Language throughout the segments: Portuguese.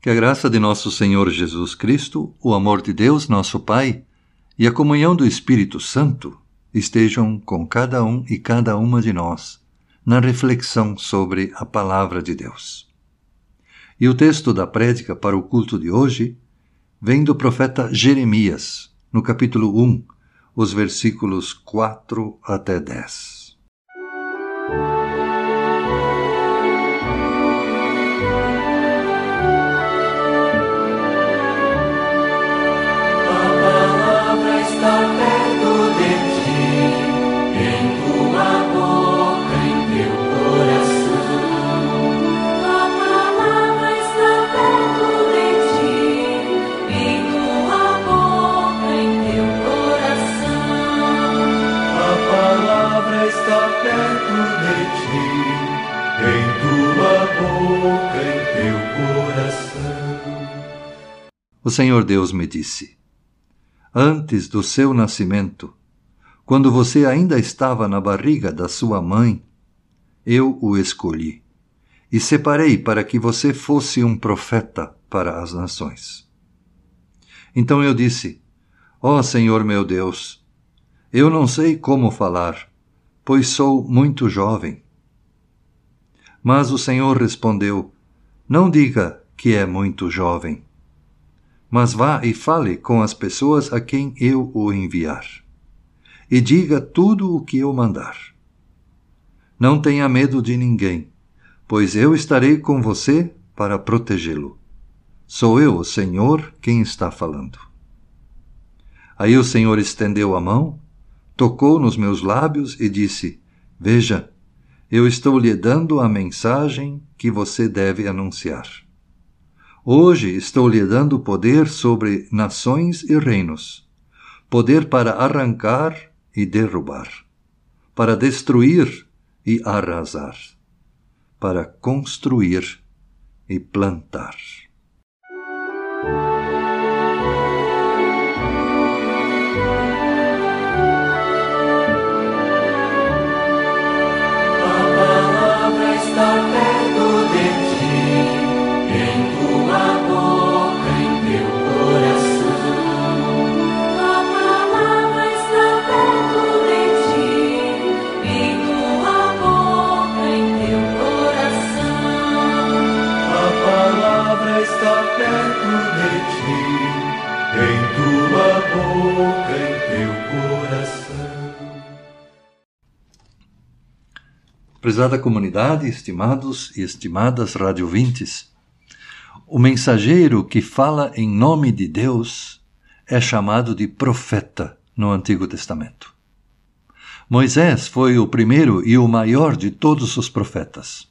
Que a graça de nosso Senhor Jesus Cristo, o amor de Deus, nosso Pai, e a comunhão do Espírito Santo estejam com cada um e cada uma de nós na reflexão sobre a Palavra de Deus. E o texto da prédica para o culto de hoje vem do profeta Jeremias, no capítulo 1, os versículos 4 até 10. O Senhor Deus me disse: Antes do seu nascimento, quando você ainda estava na barriga da sua mãe, eu o escolhi e separei para que você fosse um profeta para as nações. Então eu disse: Ó oh, Senhor meu Deus, eu não sei como falar, pois sou muito jovem. Mas o Senhor respondeu: Não diga que é muito jovem mas vá e fale com as pessoas a quem eu o enviar. E diga tudo o que eu mandar. Não tenha medo de ninguém, pois eu estarei com você para protegê-lo. Sou eu, o Senhor, quem está falando. Aí o Senhor estendeu a mão, tocou nos meus lábios e disse: Veja, eu estou lhe dando a mensagem que você deve anunciar. Hoje estou lhe dando poder sobre nações e reinos, poder para arrancar e derrubar, para destruir e arrasar, para construir e plantar. Prezada comunidade, estimados e estimadas radiovintes, o mensageiro que fala em nome de Deus é chamado de profeta no Antigo Testamento. Moisés foi o primeiro e o maior de todos os profetas.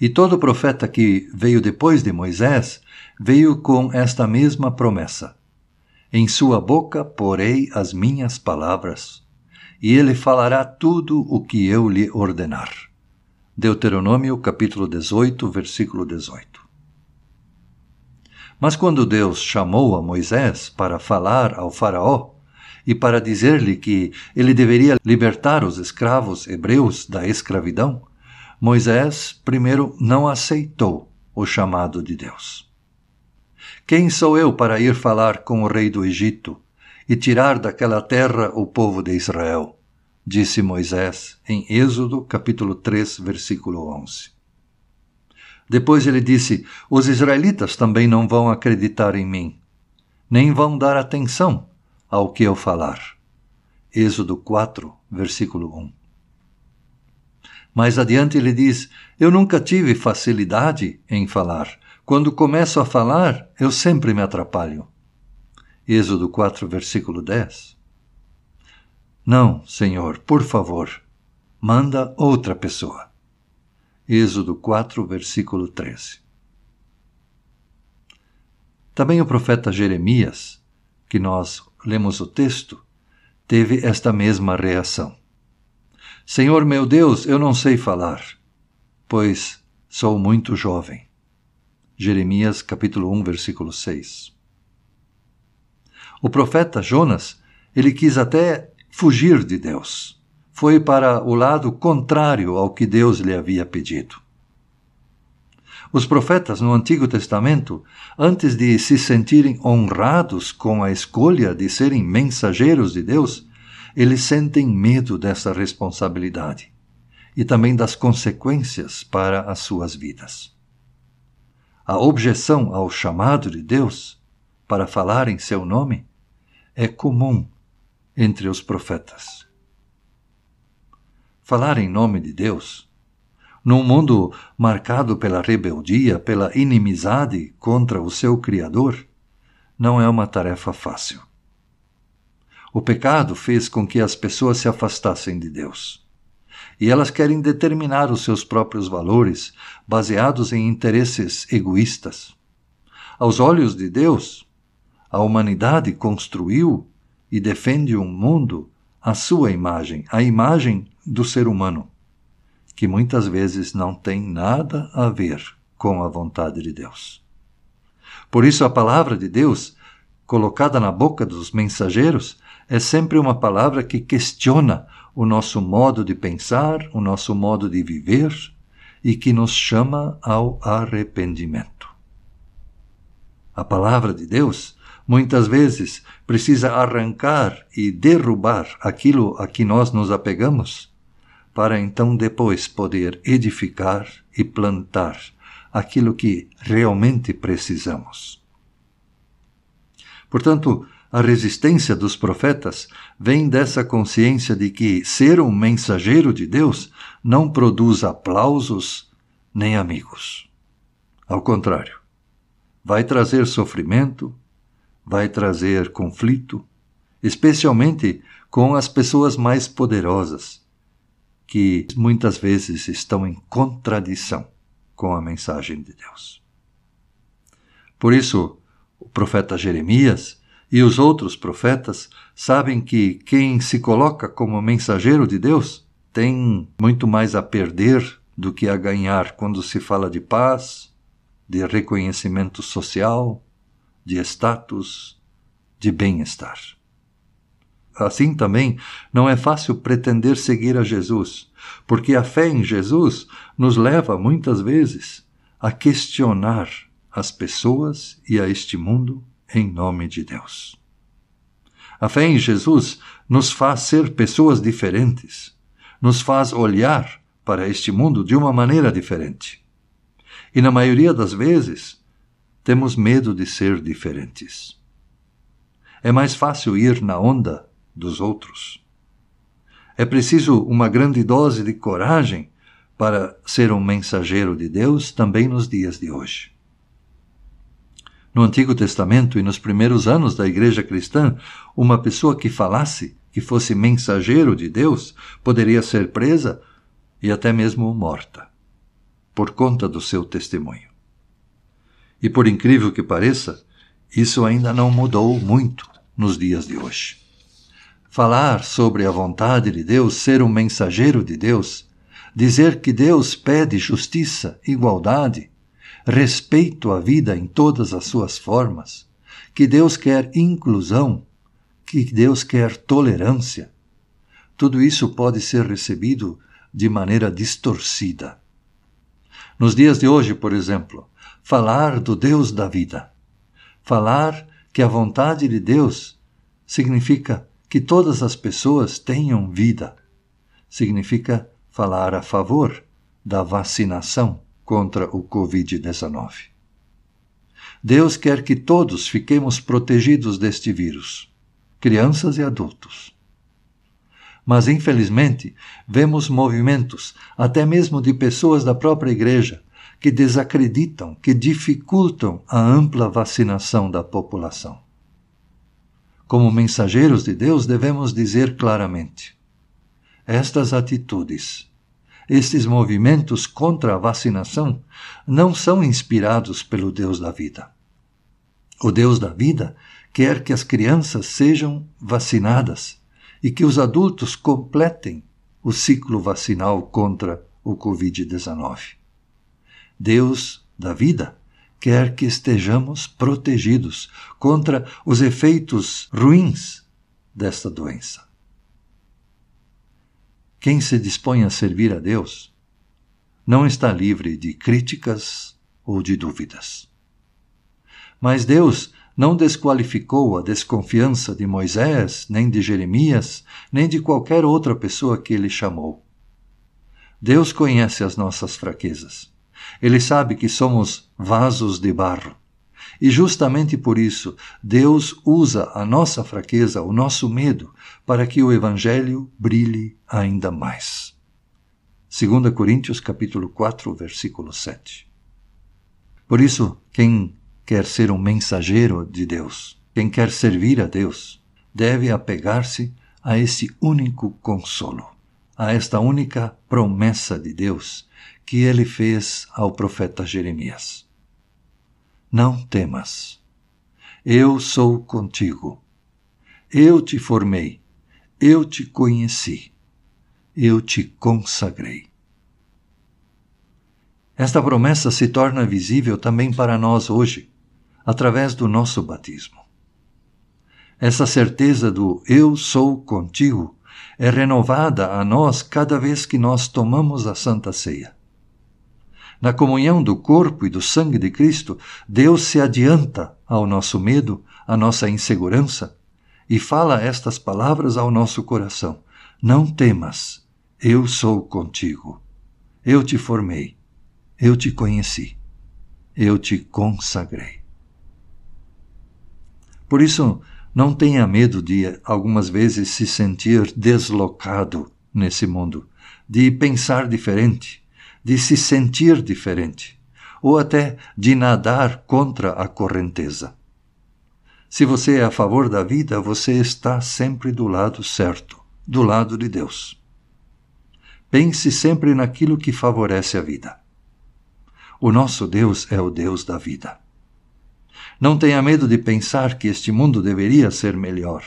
E todo profeta que veio depois de Moisés veio com esta mesma promessa: Em sua boca porei as minhas palavras, e ele falará tudo o que eu lhe ordenar. Deuteronômio capítulo 18, versículo 18. Mas quando Deus chamou a Moisés para falar ao Faraó e para dizer-lhe que ele deveria libertar os escravos hebreus da escravidão, Moisés primeiro não aceitou o chamado de Deus. Quem sou eu para ir falar com o rei do Egito e tirar daquela terra o povo de Israel? Disse Moisés em Êxodo capítulo 3, versículo 11. Depois ele disse: Os israelitas também não vão acreditar em mim, nem vão dar atenção ao que eu falar. Êxodo 4, versículo 1. Mais adiante ele diz: Eu nunca tive facilidade em falar. Quando começo a falar, eu sempre me atrapalho. Êxodo 4, versículo 10. Não, Senhor, por favor, manda outra pessoa. Êxodo 4, versículo 13. Também o profeta Jeremias, que nós lemos o texto, teve esta mesma reação. Senhor meu Deus, eu não sei falar, pois sou muito jovem. Jeremias capítulo 1, versículo 6. O profeta Jonas, ele quis até fugir de Deus. Foi para o lado contrário ao que Deus lhe havia pedido. Os profetas no Antigo Testamento, antes de se sentirem honrados com a escolha de serem mensageiros de Deus, eles sentem medo dessa responsabilidade e também das consequências para as suas vidas. A objeção ao chamado de Deus para falar em seu nome é comum entre os profetas. Falar em nome de Deus, num mundo marcado pela rebeldia, pela inimizade contra o seu Criador, não é uma tarefa fácil. O pecado fez com que as pessoas se afastassem de Deus. E elas querem determinar os seus próprios valores, baseados em interesses egoístas. Aos olhos de Deus, a humanidade construiu e defende um mundo à sua imagem, a imagem do ser humano, que muitas vezes não tem nada a ver com a vontade de Deus. Por isso, a palavra de Deus, colocada na boca dos mensageiros, é sempre uma palavra que questiona o nosso modo de pensar, o nosso modo de viver e que nos chama ao arrependimento. A palavra de Deus muitas vezes precisa arrancar e derrubar aquilo a que nós nos apegamos, para então depois poder edificar e plantar aquilo que realmente precisamos. Portanto, a resistência dos profetas vem dessa consciência de que ser um mensageiro de Deus não produz aplausos nem amigos. Ao contrário, vai trazer sofrimento, vai trazer conflito, especialmente com as pessoas mais poderosas, que muitas vezes estão em contradição com a mensagem de Deus. Por isso, o profeta Jeremias e os outros profetas sabem que quem se coloca como mensageiro de Deus tem muito mais a perder do que a ganhar quando se fala de paz, de reconhecimento social, de status, de bem-estar. Assim também não é fácil pretender seguir a Jesus, porque a fé em Jesus nos leva muitas vezes a questionar as pessoas e a este mundo em nome de Deus. A fé em Jesus nos faz ser pessoas diferentes, nos faz olhar para este mundo de uma maneira diferente. E na maioria das vezes, temos medo de ser diferentes. É mais fácil ir na onda dos outros. É preciso uma grande dose de coragem para ser um mensageiro de Deus também nos dias de hoje. No Antigo Testamento e nos primeiros anos da Igreja cristã, uma pessoa que falasse, que fosse mensageiro de Deus, poderia ser presa e até mesmo morta, por conta do seu testemunho. E por incrível que pareça, isso ainda não mudou muito nos dias de hoje. Falar sobre a vontade de Deus, ser um mensageiro de Deus, dizer que Deus pede justiça, igualdade, respeito à vida em todas as suas formas, que Deus quer inclusão, que Deus quer tolerância. Tudo isso pode ser recebido de maneira distorcida. Nos dias de hoje, por exemplo, falar do Deus da vida, falar que a vontade de Deus significa que todas as pessoas tenham vida, significa falar a favor da vacinação contra o Covid-19. Deus quer que todos fiquemos protegidos deste vírus, crianças e adultos. Mas, infelizmente, vemos movimentos, até mesmo de pessoas da própria Igreja, que desacreditam, que dificultam a ampla vacinação da população. Como mensageiros de Deus, devemos dizer claramente: estas atitudes estes movimentos contra a vacinação não são inspirados pelo Deus da vida. O Deus da vida quer que as crianças sejam vacinadas e que os adultos completem o ciclo vacinal contra o Covid-19. Deus da vida quer que estejamos protegidos contra os efeitos ruins desta doença. Quem se dispõe a servir a Deus não está livre de críticas ou de dúvidas. Mas Deus não desqualificou a desconfiança de Moisés, nem de Jeremias, nem de qualquer outra pessoa que ele chamou. Deus conhece as nossas fraquezas. Ele sabe que somos vasos de barro. E justamente por isso, Deus usa a nossa fraqueza, o nosso medo, para que o evangelho brilhe ainda mais. 2 Coríntios capítulo 4, versículo 7. Por isso, quem quer ser um mensageiro de Deus, quem quer servir a Deus, deve apegar-se a esse único consolo, a esta única promessa de Deus que ele fez ao profeta Jeremias. Não temas, eu sou contigo. Eu te formei, eu te conheci, eu te consagrei. Esta promessa se torna visível também para nós hoje, através do nosso batismo. Essa certeza do eu sou contigo é renovada a nós cada vez que nós tomamos a Santa Ceia. Na comunhão do corpo e do sangue de Cristo, Deus se adianta ao nosso medo, à nossa insegurança, e fala estas palavras ao nosso coração: Não temas, eu sou contigo. Eu te formei, eu te conheci, eu te consagrei. Por isso, não tenha medo de algumas vezes se sentir deslocado nesse mundo, de pensar diferente, de se sentir diferente, ou até de nadar contra a correnteza. Se você é a favor da vida, você está sempre do lado certo, do lado de Deus. Pense sempre naquilo que favorece a vida. O nosso Deus é o Deus da vida. Não tenha medo de pensar que este mundo deveria ser melhor.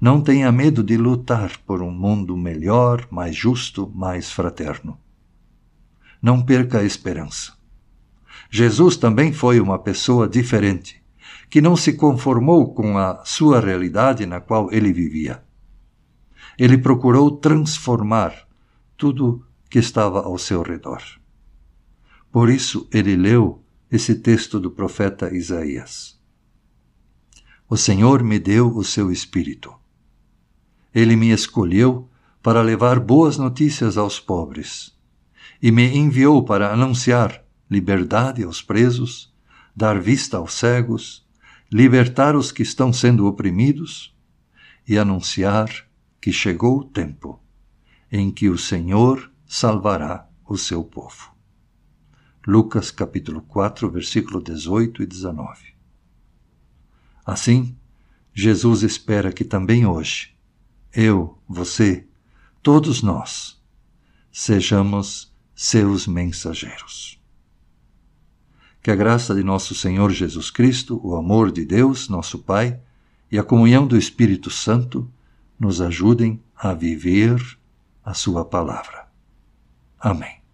Não tenha medo de lutar por um mundo melhor, mais justo, mais fraterno. Não perca a esperança. Jesus também foi uma pessoa diferente, que não se conformou com a sua realidade na qual ele vivia. Ele procurou transformar tudo que estava ao seu redor. Por isso ele leu esse texto do profeta Isaías. O Senhor me deu o seu Espírito. Ele me escolheu para levar boas notícias aos pobres e me enviou para anunciar liberdade aos presos, dar vista aos cegos, libertar os que estão sendo oprimidos e anunciar que chegou o tempo em que o Senhor salvará o seu povo. Lucas capítulo 4, versículo 18 e 19. Assim, Jesus espera que também hoje, eu, você, todos nós, sejamos seus mensageiros. Que a graça de nosso Senhor Jesus Cristo, o amor de Deus, nosso Pai, e a comunhão do Espírito Santo nos ajudem a viver a Sua palavra. Amém.